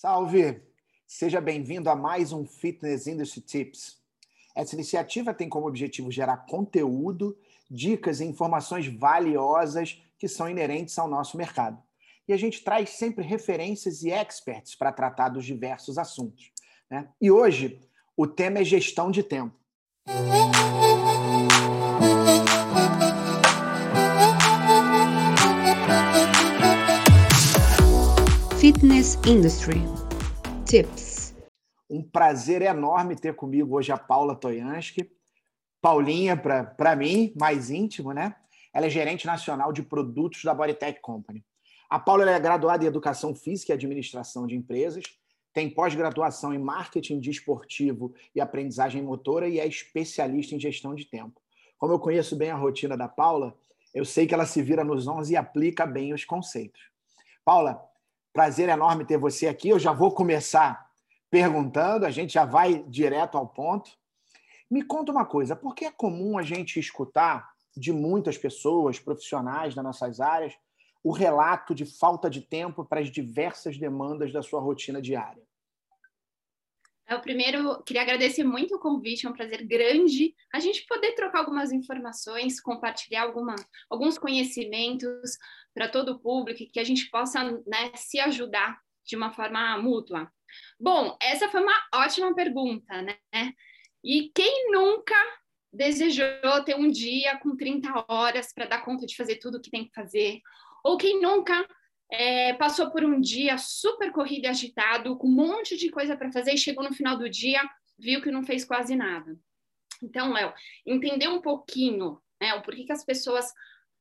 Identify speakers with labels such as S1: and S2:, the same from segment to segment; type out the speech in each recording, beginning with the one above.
S1: Salve! Seja bem-vindo a mais um Fitness Industry Tips. Essa iniciativa tem como objetivo gerar conteúdo, dicas e informações valiosas que são inerentes ao nosso mercado. E a gente traz sempre referências e experts para tratar dos diversos assuntos. Né? E hoje o tema é gestão de tempo.
S2: Fitness Industry Tips.
S1: Um prazer enorme ter comigo hoje a Paula Toyansky. Paulinha, para mim, mais íntimo, né? Ela é gerente nacional de produtos da Bodytech Company. A Paula é graduada em Educação Física e Administração de Empresas, tem pós-graduação em Marketing Desportivo e Aprendizagem Motora e é especialista em gestão de tempo. Como eu conheço bem a rotina da Paula, eu sei que ela se vira nos 11 e aplica bem os conceitos. Paula, prazer enorme ter você aqui. Eu já vou começar perguntando, a gente já vai direto ao ponto. Me conta uma coisa, por que é comum a gente escutar de muitas pessoas, profissionais das nossas áreas, o relato de falta de tempo para as diversas demandas da sua rotina diária?
S3: Eu primeiro queria agradecer muito o convite, é um prazer grande a gente poder trocar algumas informações, compartilhar alguma, alguns conhecimentos para todo o público, que a gente possa né, se ajudar de uma forma mútua. Bom, essa foi uma ótima pergunta, né? E quem nunca desejou ter um dia com 30 horas para dar conta de fazer tudo o que tem que fazer? Ou quem nunca é, passou por um dia super corrido e agitado, com um monte de coisa para fazer, e chegou no final do dia, viu que não fez quase nada. Então, Léo, entender um pouquinho né, o porquê que as pessoas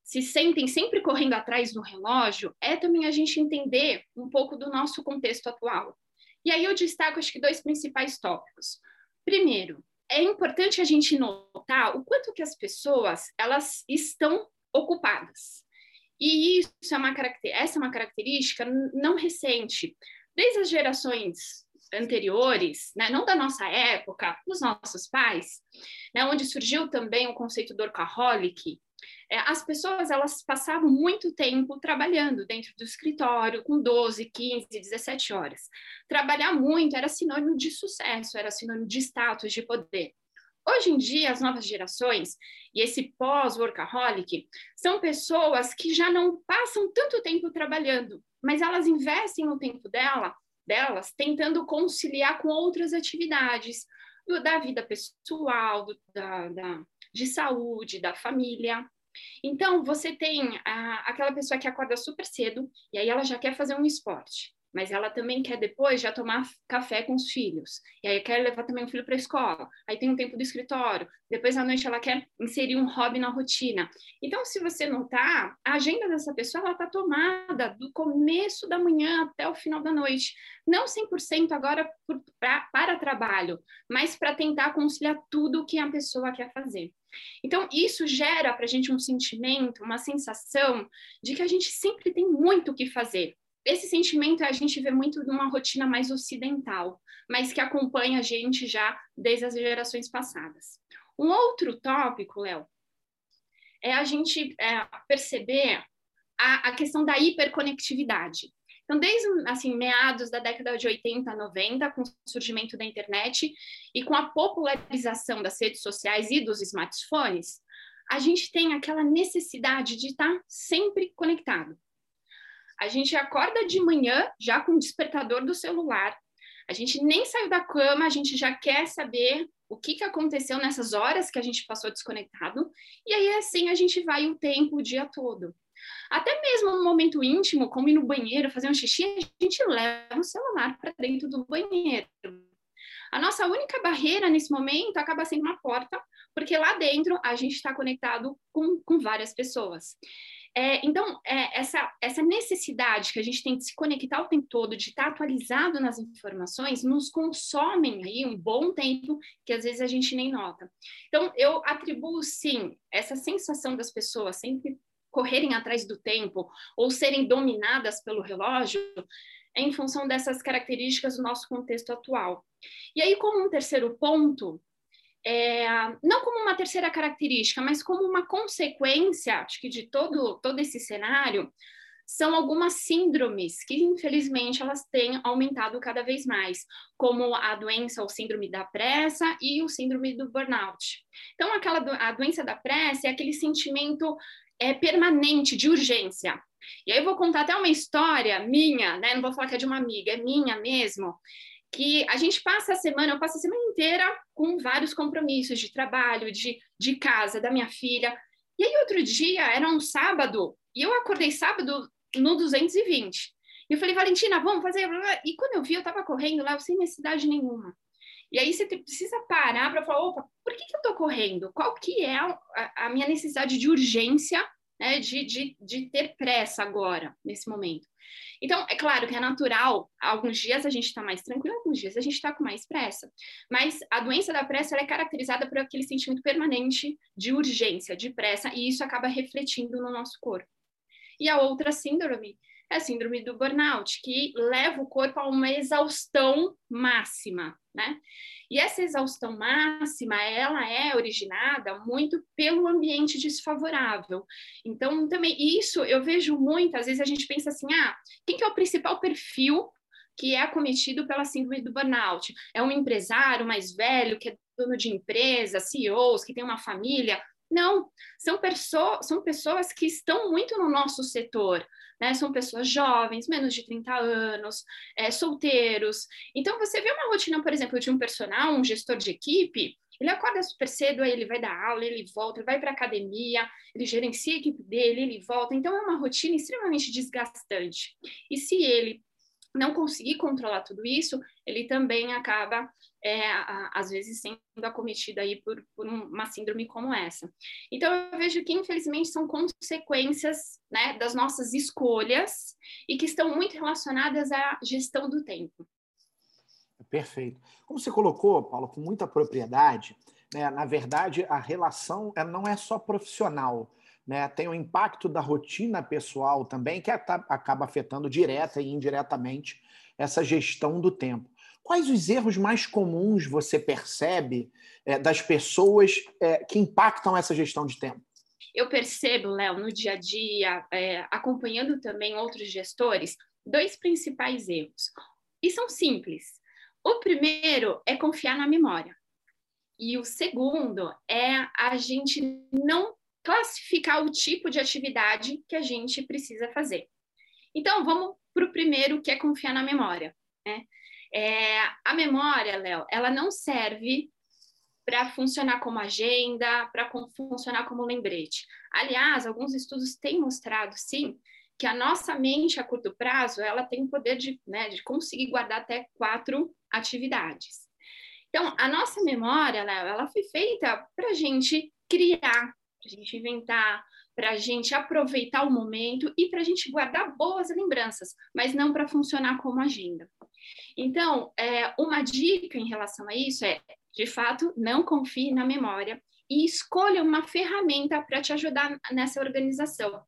S3: se sentem sempre correndo atrás do relógio, é também a gente entender um pouco do nosso contexto atual. E aí eu destaco, acho que, dois principais tópicos. Primeiro, é importante a gente notar o quanto que as pessoas elas estão ocupadas. E isso é uma essa é uma característica não recente. Desde as gerações anteriores, né, não da nossa época, dos nossos pais, né, onde surgiu também o conceito do workaholic, é, as pessoas elas passavam muito tempo trabalhando dentro do escritório, com 12, 15, 17 horas. Trabalhar muito era sinônimo de sucesso, era sinônimo de status, de poder. Hoje em dia, as novas gerações e esse pós-workaholic são pessoas que já não passam tanto tempo trabalhando, mas elas investem o tempo dela, delas tentando conciliar com outras atividades do, da vida pessoal, do, da, da, de saúde, da família. Então, você tem a, aquela pessoa que acorda super cedo e aí ela já quer fazer um esporte mas ela também quer depois já tomar café com os filhos. E aí quer levar também o filho para a escola. Aí tem um tempo do escritório. Depois à noite ela quer inserir um hobby na rotina. Então, se você notar, a agenda dessa pessoa está tomada do começo da manhã até o final da noite. Não 100% agora por, pra, para trabalho, mas para tentar conciliar tudo o que a pessoa quer fazer. Então, isso gera para a gente um sentimento, uma sensação de que a gente sempre tem muito o que fazer esse sentimento a gente vê muito numa rotina mais ocidental, mas que acompanha a gente já desde as gerações passadas. Um outro tópico, Léo, é a gente é, perceber a, a, questão da hiperconectividade. Então, desde assim, meados da década de 80, 90, com o surgimento da internet e com a popularização das redes sociais e dos smartphones, a gente tem aquela necessidade de estar sempre conectado. A gente acorda de manhã já com o despertador do celular. A gente nem saiu da cama, a gente já quer saber o que, que aconteceu nessas horas que a gente passou desconectado. E aí, assim, a gente vai o tempo, o dia todo. Até mesmo um momento íntimo, como ir no banheiro, fazer um xixi, a gente leva o celular para dentro do banheiro. A nossa única barreira nesse momento acaba sendo uma porta, porque lá dentro a gente está conectado com, com várias pessoas. É, então, é, essa, essa necessidade que a gente tem de se conectar o tempo todo, de estar atualizado nas informações, nos consomem aí um bom tempo que às vezes a gente nem nota. Então, eu atribuo, sim, essa sensação das pessoas sempre correrem atrás do tempo ou serem dominadas pelo relógio em função dessas características do nosso contexto atual. E aí, como um terceiro ponto, é, não como uma terceira característica, mas como uma consequência, acho que de todo, todo esse cenário, são algumas síndromes que, infelizmente, elas têm aumentado cada vez mais, como a doença, o síndrome da pressa e o síndrome do burnout. Então, aquela a doença da pressa é aquele sentimento é, permanente de urgência. E aí eu vou contar até uma história minha, né? Não vou falar que é de uma amiga, é minha mesmo, que a gente passa a semana, eu passo a semana inteira com vários compromissos de trabalho, de, de casa, da minha filha. E aí outro dia, era um sábado, e eu acordei sábado no 220. E eu falei, Valentina, vamos fazer. E quando eu vi, eu estava correndo lá sem necessidade nenhuma. E aí você precisa parar para falar, opa, por que, que eu estou correndo? Qual que é a, a, minha necessidade de urgência, né, de, de, de ter pressa agora, nesse momento? Então, é claro que é natural, alguns dias a gente está mais tranquilo, alguns dias a gente está com mais pressa. Mas a doença da pressa é caracterizada por aquele sentimento permanente de urgência, de pressa, e isso acaba refletindo no nosso corpo. E a outra síndrome é a síndrome do burnout, que leva o corpo a uma exaustão máxima, né? E essa exaustão máxima, ela é originada muito pelo ambiente desfavorável. Então, também isso eu vejo muito, às vezes a gente pensa assim, ah, quem que é o principal perfil que é acometido pela síndrome do burnout? É um empresário mais velho, que é dono de empresa, CEOs, que tem uma família? Não, são, perso são pessoas que estão muito no nosso setor, né? São pessoas jovens, menos de 30 anos, é, solteiros. Então, você vê uma rotina, por exemplo, de um personal, um gestor de equipe, ele acorda super cedo, aí ele vai dar aula, ele volta, ele vai para academia, ele gerencia a equipe dele, ele volta. Então, é uma rotina extremamente desgastante. E se ele não conseguir controlar tudo isso, ele também acaba, é, às vezes, sendo acometido aí por, por, uma síndrome como essa. Então, eu vejo que, infelizmente, são consequências né, das nossas escolhas e que estão muito relacionadas à gestão do tempo.
S1: Perfeito. Como você colocou, Paulo, com muita propriedade, né, na verdade, a relação não é só profissional, né? Tem o impacto da rotina pessoal também, que acaba afetando direta e indiretamente essa gestão do tempo. Quais os erros mais comuns você percebe é, das pessoas é, que impactam essa gestão de tempo?
S3: Eu percebo, Léo, no dia a dia, é, acompanhando também outros gestores, dois principais erros. E são simples. O primeiro é confiar na memória. E o segundo é a gente não classificar o tipo de atividade que a gente precisa fazer. Então, vamos para o primeiro, que é confiar na memória. Né? É, a memória, Léo, ela não serve para funcionar como agenda, para funcionar como lembrete. Aliás, alguns estudos têm mostrado, sim, que a nossa mente a curto prazo ela tem o poder de, né, de conseguir guardar até quatro atividades. Então, a nossa memória, Léo, ela foi feita para a gente criar, para a gente inventar, para a gente aproveitar o momento e para a gente guardar boas lembranças, mas não para funcionar como agenda. Então, é, uma dica em relação a isso é, de fato, não confie na memória e escolha uma ferramenta para te ajudar nessa organização.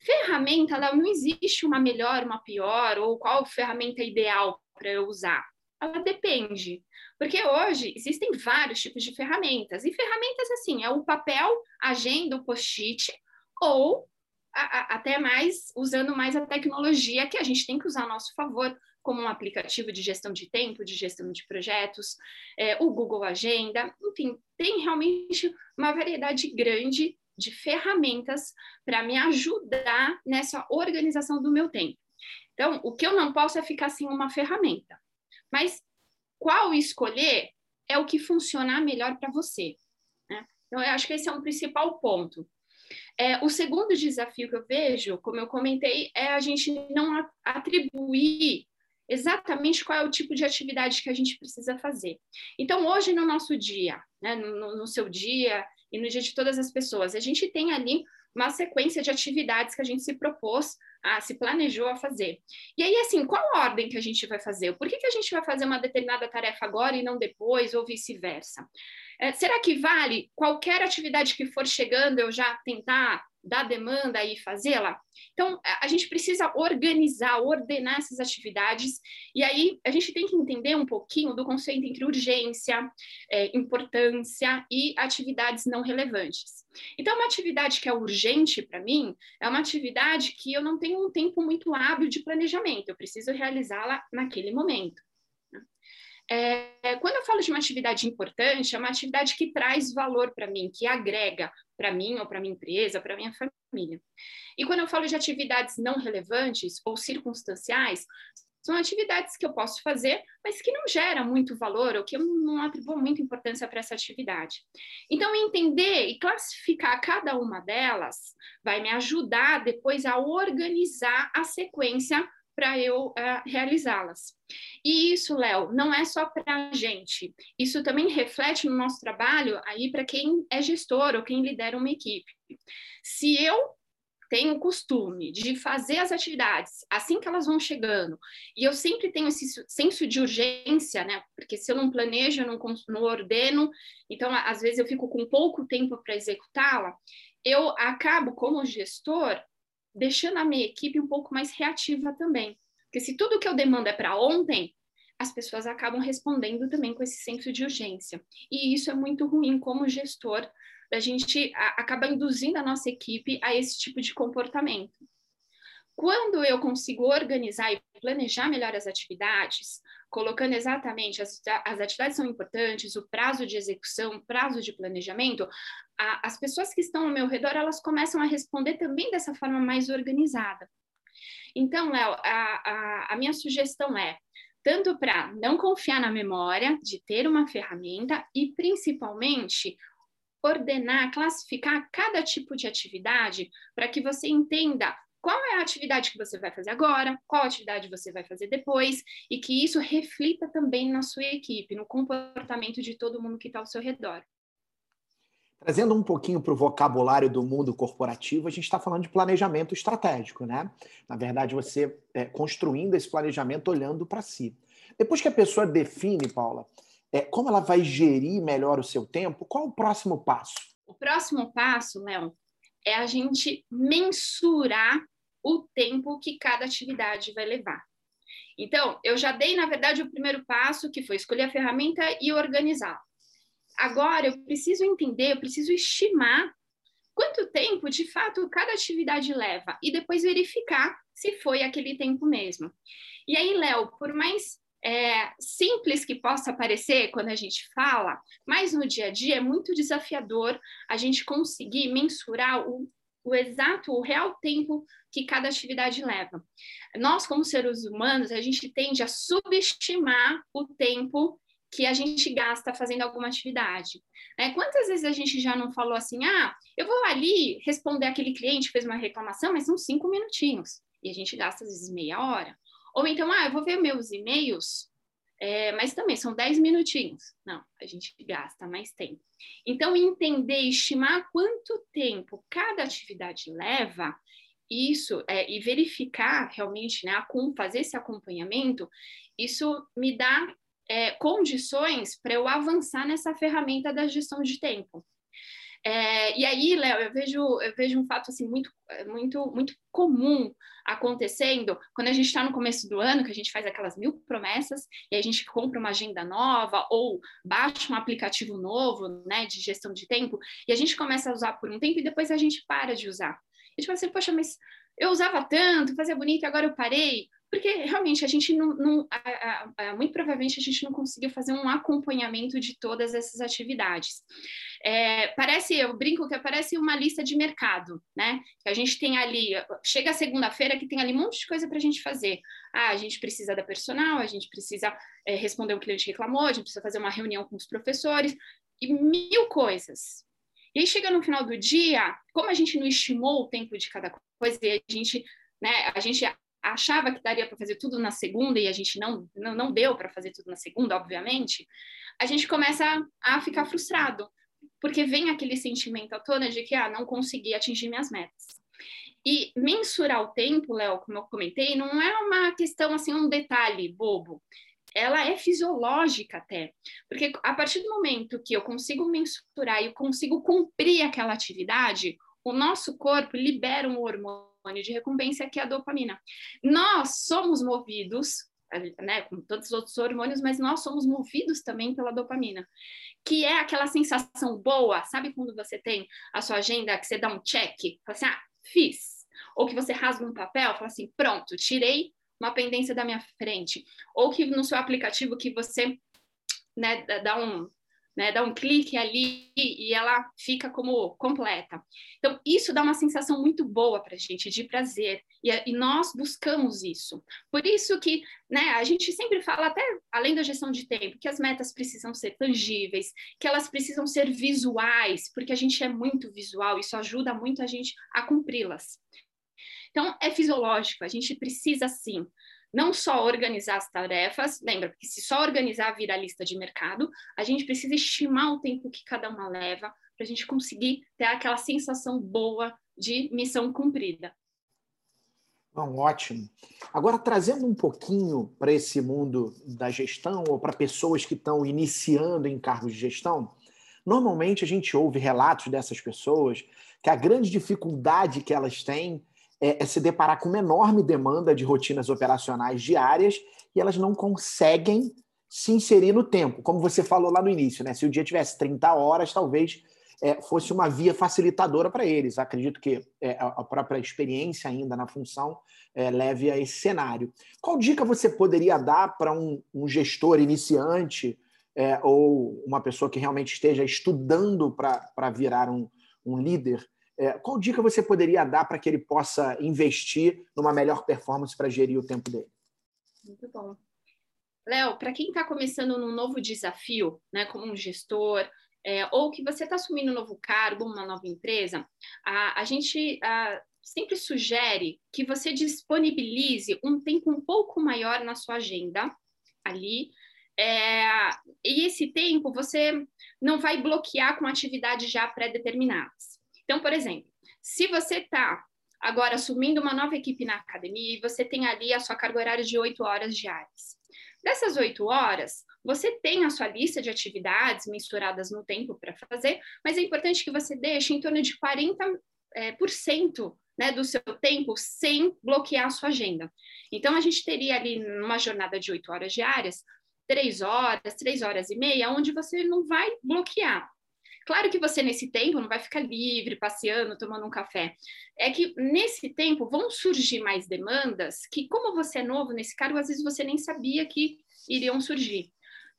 S3: Ferramenta, não existe uma melhor, uma pior, ou qual ferramenta ideal para eu usar. Ela depende. Porque hoje existem vários tipos de ferramentas. E ferramentas assim, é o papel, agenda, o post-it, ou a, a, até mais usando mais a tecnologia que a gente tem que usar a nosso favor, como um aplicativo de gestão de tempo, de gestão de projetos, é, o Google Agenda, enfim, tem realmente uma variedade grande de ferramentas para me ajudar nessa organização do meu tempo. Então, o que eu não posso é ficar sem uma ferramenta. Mas qual escolher é o que funcionar melhor para você. Né? Então, eu acho que esse é um principal ponto. É, o segundo desafio que eu vejo, como eu comentei, é a gente não atribuir exatamente qual é o tipo de atividade que a gente precisa fazer. Então, hoje no nosso dia, né, no, no seu dia e no dia de todas as pessoas, a gente tem ali uma sequência de atividades que a gente se propôs a, se planejou a fazer. E aí, assim, qual ordem que a gente vai fazer? Por que, que a gente vai fazer uma determinada tarefa agora e não depois, ou vice-versa? É, será que vale qualquer atividade que for chegando eu já tentar da demanda e fazê-la? Então, a gente precisa organizar, ordenar essas atividades, e aí a gente tem que entender um pouquinho do conceito entre urgência, é, importância e atividades não relevantes. Então, uma atividade que é urgente para mim é uma atividade que eu não tenho um tempo muito hábil de planejamento, eu preciso realizá-la naquele momento. É, quando eu falo de uma atividade importante, é uma atividade que traz valor para mim, que agrega para mim ou para minha empresa, para minha família. E quando eu falo de atividades não relevantes ou circunstanciais, são atividades que eu posso fazer, mas que não geram muito valor ou que eu não atribuo muita importância para essa atividade. Então, entender e classificar cada uma delas vai me ajudar depois a organizar a sequência para eu uh, realizá-las. E isso, Léo, não é só para a gente. Isso também reflete no nosso trabalho aí para quem é gestor ou quem lidera uma equipe. Se eu tenho o costume de fazer as atividades assim que elas vão chegando, e eu sempre tenho esse senso de urgência, né? Porque se eu não planejo, eu não, não ordeno, então às vezes eu fico com pouco tempo para executá-la, eu acabo, como gestor, deixando a minha equipe um pouco mais reativa também. Porque se tudo que eu demando é para ontem, as pessoas acabam respondendo também com esse senso de urgência. E isso é muito ruim como gestor, a gente acaba induzindo a nossa equipe a esse tipo de comportamento. Quando eu consigo organizar e planejar melhor as atividades, colocando exatamente as, as atividades são importantes, o prazo de execução, o prazo de planejamento, a, as pessoas que estão ao meu redor, elas começam a responder também dessa forma mais organizada. Então, Léo, a, a, a minha sugestão é, tanto para não confiar na memória, de ter uma ferramenta e, principalmente, ordenar, classificar cada tipo de atividade para que você entenda qual é a atividade que você vai fazer agora, qual atividade você vai fazer depois, e que isso reflita também na sua equipe, no comportamento de todo mundo que está ao seu redor.
S1: Trazendo um pouquinho para o vocabulário do mundo corporativo, a gente está falando de planejamento estratégico, né? Na verdade, você é, construindo esse planejamento olhando para si. Depois que a pessoa define, Paula, é, como ela vai gerir melhor o seu tempo, qual o próximo passo?
S3: O próximo passo, Léo, é a gente mensurar o tempo que cada atividade vai levar. Então, eu já dei, na verdade, o primeiro passo, que foi escolher a ferramenta e organizar. Agora, eu preciso entender, eu preciso estimar quanto tempo, de fato, cada atividade leva e depois verificar se foi aquele tempo mesmo. E aí, Léo, por mais é, simples que possa parecer quando a gente fala, mas no dia a dia é muito desafiador a gente conseguir mensurar o, o exato, o real tempo que cada atividade leva. Nós, como seres humanos, a gente tende a subestimar o tempo que a gente gasta fazendo alguma atividade. Né? Quantas vezes a gente já não falou assim, ah, eu vou ali responder aquele cliente que fez uma reclamação, mas são cinco minutinhos, e a gente gasta às vezes meia hora. Ou então, ah, eu vou ver meus e-mails, é, mas também são dez minutinhos. Não, a gente gasta mais tempo. Então, entender, estimar quanto tempo cada atividade leva, isso é, e verificar realmente, né, fazer esse acompanhamento, isso me dá é, condições para eu avançar nessa ferramenta da gestão de tempo. É, e aí, Léo, eu vejo, eu vejo um fato assim muito, muito, muito comum acontecendo quando a gente está no começo do ano, que a gente faz aquelas mil promessas e a gente compra uma agenda nova ou baixa um aplicativo novo, né, de gestão de tempo e a gente começa a usar por um tempo e depois a gente para de usar. E tipo assim, poxa, mas eu usava tanto, fazia bonito agora eu parei porque realmente a gente não, não a, a, muito provavelmente a gente não conseguiu fazer um acompanhamento de todas essas atividades. É, parece, eu brinco que parece uma lista de mercado, né? A gente tem ali, chega segunda-feira que tem ali um monte de coisa para a gente fazer. Ah, a gente precisa da personal, a gente precisa é, responder o cliente reclamou, a gente precisa fazer uma reunião com os professores e mil coisas. E aí chega no final do dia, como a gente não estimou o tempo de cada coisa, e a gente né, a gente achava que daria para fazer tudo na segunda e a gente não, não, não deu para fazer tudo na segunda, obviamente, a gente começa a, ficar frustrado, porque vem aquele sentimento à tona de que ah, não consegui atingir minhas metas. E mensurar o tempo, Léo, como eu comentei, não é uma questão assim, um detalhe bobo. Ela é fisiológica até, porque a partir do momento que eu consigo mensurar e eu consigo cumprir aquela atividade, o nosso corpo libera um hormônio de recompensa que é a dopamina. Nós somos movidos, né, com todos os outros hormônios, mas nós somos movidos também pela dopamina, que é aquela sensação boa, sabe quando você tem a sua agenda que você dá um check, fala assim, ah, fiz, ou que você rasga um papel, fala assim, pronto, tirei uma pendência da minha frente, ou que no seu aplicativo que você né, dá um né, dá um clique ali e ela fica como completa. Então, isso dá uma sensação muito boa para a gente, de prazer, e, e, nós buscamos isso. Por isso que né, a gente sempre fala, até além da gestão de tempo, que as metas precisam ser tangíveis, que elas precisam ser visuais, porque a gente é muito visual, isso ajuda muito a gente a cumpri-las. Então, é fisiológico, a gente precisa sim não só organizar as tarefas, lembra, porque se só organizar vira lista de mercado, a gente precisa estimar o tempo que cada uma leva para a gente conseguir ter aquela sensação boa de missão cumprida.
S1: Bom, ótimo. Agora, trazendo um pouquinho para esse mundo da gestão ou para pessoas que estão iniciando em cargos de gestão, normalmente a gente ouve relatos dessas pessoas que a grande dificuldade que elas têm é, é se deparar com uma enorme demanda de rotinas operacionais diárias e elas não conseguem se inserir no tempo, como você falou lá no início, né? Se o dia tivesse 30 horas, talvez é, fosse uma via facilitadora para eles. Acredito que é, a própria experiência ainda na função é, leve a esse cenário. Qual dica você poderia dar para um, um, gestor iniciante é, ou uma pessoa que realmente esteja estudando para virar um, um líder qual dica você poderia dar para que ele possa investir numa melhor performance para gerir o tempo dele?
S3: Muito bom. Léo, para quem está começando num novo desafio, né, como um gestor, é, ou que você está assumindo um novo cargo, uma nova empresa, a, a gente a, sempre sugere que você disponibilize um tempo um pouco maior na sua agenda ali. É, e esse tempo você não vai bloquear com atividades já pré-determinadas. Então, por exemplo, se você está agora assumindo uma nova equipe na academia e você tem ali a sua carga horária de oito horas diárias. Dessas oito horas, você tem a sua lista de atividades mensuradas no tempo para fazer, mas é importante que você deixe em torno de 40% é, por cento, né, do seu tempo sem bloquear a sua agenda. Então, a gente teria ali numa jornada de oito horas diárias, três horas, três horas e meia, onde você não vai bloquear. Claro que você, nesse tempo, não vai ficar livre, passeando, tomando um café. É que, nesse tempo, vão surgir mais demandas que, como você é novo nesse cargo, às vezes você nem sabia que iriam surgir.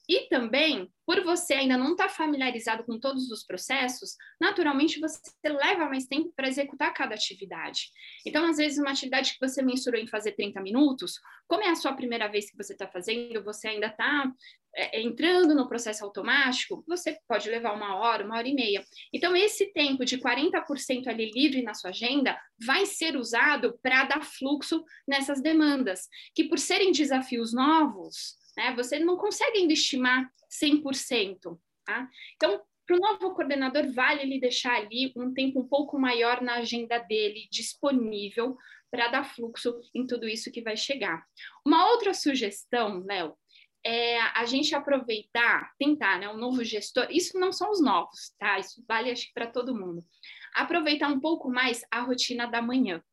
S3: E também, por você ainda não estar tá familiarizado com todos os processos, naturalmente você leva mais tempo para executar cada atividade. Então, às vezes, uma atividade que você mensurou em fazer 30 minutos, como é a sua primeira vez que você está fazendo, você ainda está é, entrando no processo automático, você pode levar uma hora, uma hora e meia. Então, esse tempo de 40% ali livre na sua agenda vai ser usado para dar fluxo nessas demandas, que por serem desafios novos, né? Você não consegue ainda estimar 100%. Tá? Então, para o novo coordenador, vale ele deixar ali um tempo um pouco maior na agenda dele disponível para dar fluxo em tudo isso que vai chegar. Uma outra sugestão, Léo, é a gente aproveitar, tentar, né, um novo gestor, isso não são os novos, tá? Isso vale acho para todo mundo. Aproveitar um pouco mais a rotina da manhã.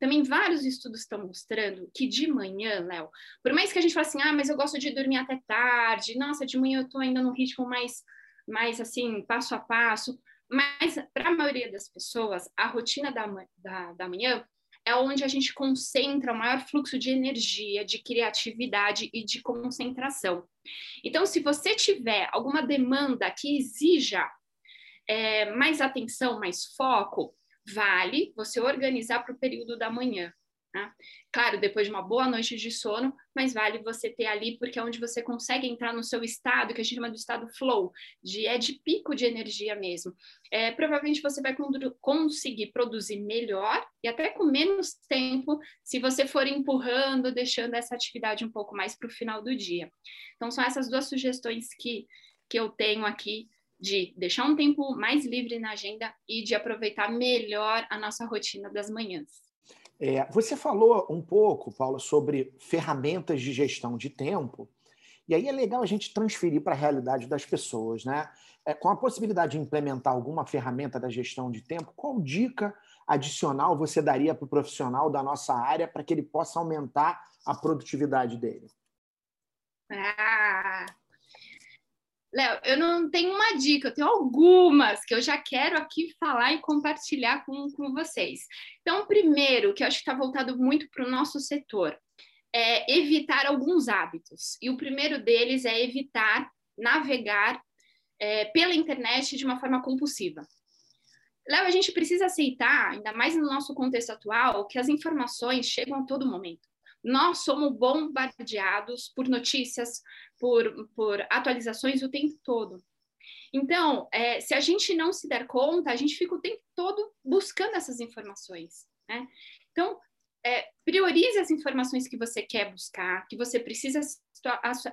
S3: Também vários estudos estão mostrando que de manhã, Léo, por mais que a gente fale assim, ah, mas eu gosto de dormir até tarde, nossa, de manhã eu estou ainda num ritmo mais, mais assim, passo a passo, mas para a maioria das pessoas, a rotina da, da, da manhã é onde a gente concentra o maior fluxo de energia, de criatividade e de concentração. Então, se você tiver alguma demanda que exija é, mais atenção, mais foco, vale você organizar para o período da manhã. Tá? Claro, depois de uma boa noite de sono, mas vale você ter ali, porque é onde você consegue entrar no seu estado, que a gente chama do estado flow, de, é de pico de energia mesmo. É, provavelmente você vai conseguir produzir melhor e até com menos tempo, se você for empurrando, deixando essa atividade um pouco mais para o final do dia. Então, são essas duas sugestões que, que eu tenho aqui de deixar um tempo mais livre na agenda e de aproveitar melhor a nossa rotina das manhãs.
S1: É, você falou um pouco, Paula, sobre ferramentas de gestão de tempo, E aí é legal a gente transferir para a realidade das pessoas, né? É, com a possibilidade de implementar alguma ferramenta da gestão de tempo, qual dica adicional você daria para o profissional da nossa área para que ele possa aumentar a produtividade dele?
S3: Ah, Léo, eu não tenho uma dica, eu tenho algumas que eu já quero aqui falar e compartilhar com, com vocês. Então, primeiro, que eu acho que está voltado muito para o nosso setor, é evitar alguns hábitos. E o primeiro deles é evitar navegar é, pela internet de uma forma compulsiva. Léo, a gente precisa aceitar, ainda mais no nosso contexto atual, que as informações chegam a todo momento. Nós somos bombardeados por notícias, por, por atualizações o tempo todo. Então, é, se a gente não se der conta, a gente fica o tempo todo buscando essas informações. Né? Então, é, priorize as informações que você quer buscar, que você precisa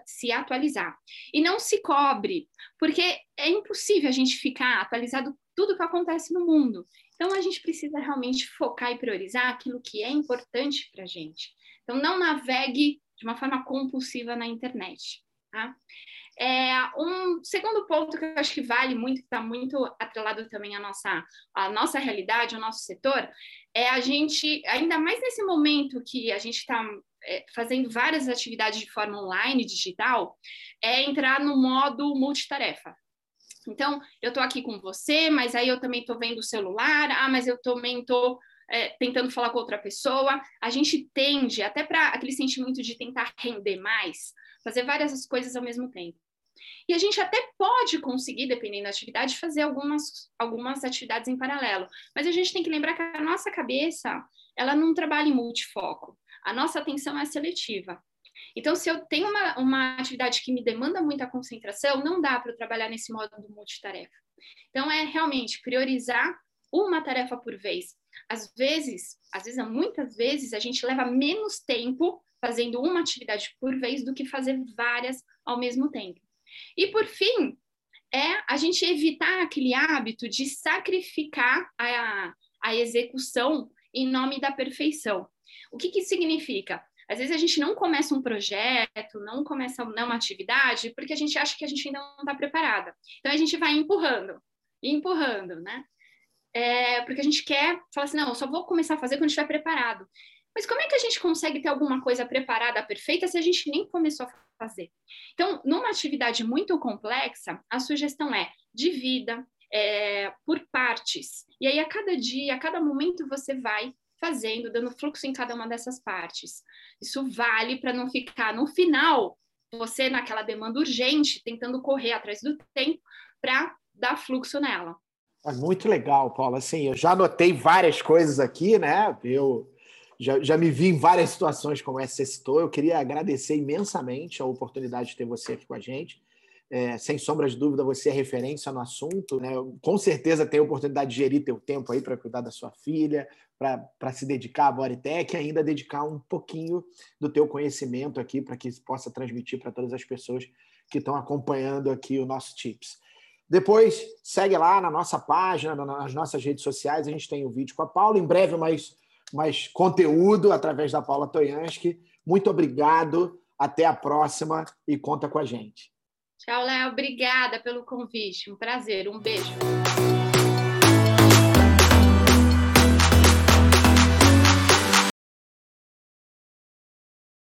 S3: se atualizar. E não se cobre, porque é impossível a gente ficar atualizado tudo que acontece no mundo. Então, a gente precisa realmente focar e priorizar aquilo que é importante para a gente. Então, não navegue de uma forma compulsiva na internet. Tá? É, um segundo ponto que eu acho que vale muito, que está muito atrelado também à nossa, à nossa realidade, ao nosso setor, é a gente, ainda mais nesse momento que a gente está é, fazendo várias atividades de forma online, digital, é entrar no modo multitarefa. Então, eu estou aqui com você, mas aí eu também estou vendo o celular, ah, mas eu também estou é, tentando falar com outra pessoa. A gente tende, até para aquele sentimento de tentar render mais, fazer várias coisas ao mesmo tempo. E a gente até pode conseguir, dependendo da atividade, fazer algumas, algumas atividades em paralelo. Mas a gente tem que lembrar que a nossa cabeça, ela não trabalha em multifoco. A nossa atenção é seletiva. Então, se eu tenho uma, uma atividade que me demanda muita concentração, não dá para eu trabalhar nesse modo do multitarefa. Então, é realmente priorizar uma tarefa por vez. Às vezes, às vezes, muitas vezes, a gente leva menos tempo fazendo uma atividade por vez do que fazer várias ao mesmo tempo. E por fim, é a gente evitar aquele hábito de sacrificar a, a execução em nome da perfeição. O que, que significa? Às vezes a gente não começa um projeto, não começa uma atividade, porque a gente acha que a gente ainda não está preparada. Então a gente vai empurrando, empurrando, né? É, porque a gente quer falar assim, não, eu só vou começar a fazer quando estiver preparado. Mas como é que a gente consegue ter alguma coisa preparada, perfeita, se a gente nem começou a fazer? Então, numa atividade muito complexa, a sugestão é divida é, por partes. E aí, a cada dia, a cada momento, você vai fazendo, dando fluxo em cada uma dessas partes. Isso vale para não ficar no final, você naquela demanda urgente, tentando correr atrás do tempo para dar fluxo nela.
S1: É muito legal, Paula. Assim, eu já anotei várias coisas aqui, né? Eu já, já me vi em várias situações como essa você citou. Eu queria agradecer imensamente a oportunidade de ter você aqui com a gente. É, sem sombra de dúvida, você é referência no assunto. Né? Com certeza tem a oportunidade de gerir teu tempo aí para cuidar da sua filha, para se dedicar à Bodytech e ainda dedicar um pouquinho do teu conhecimento aqui para que possa transmitir para todas as pessoas que estão acompanhando aqui o nosso Tips. Depois, segue lá na nossa página, nas nossas redes sociais, a gente tem o um vídeo com a Paula. Em breve, mais mais conteúdo através da Paula Toyansky. Muito obrigado, até a próxima e conta com a gente.
S3: Tchau, Léo. Obrigada pelo convite. Um prazer. Um beijo.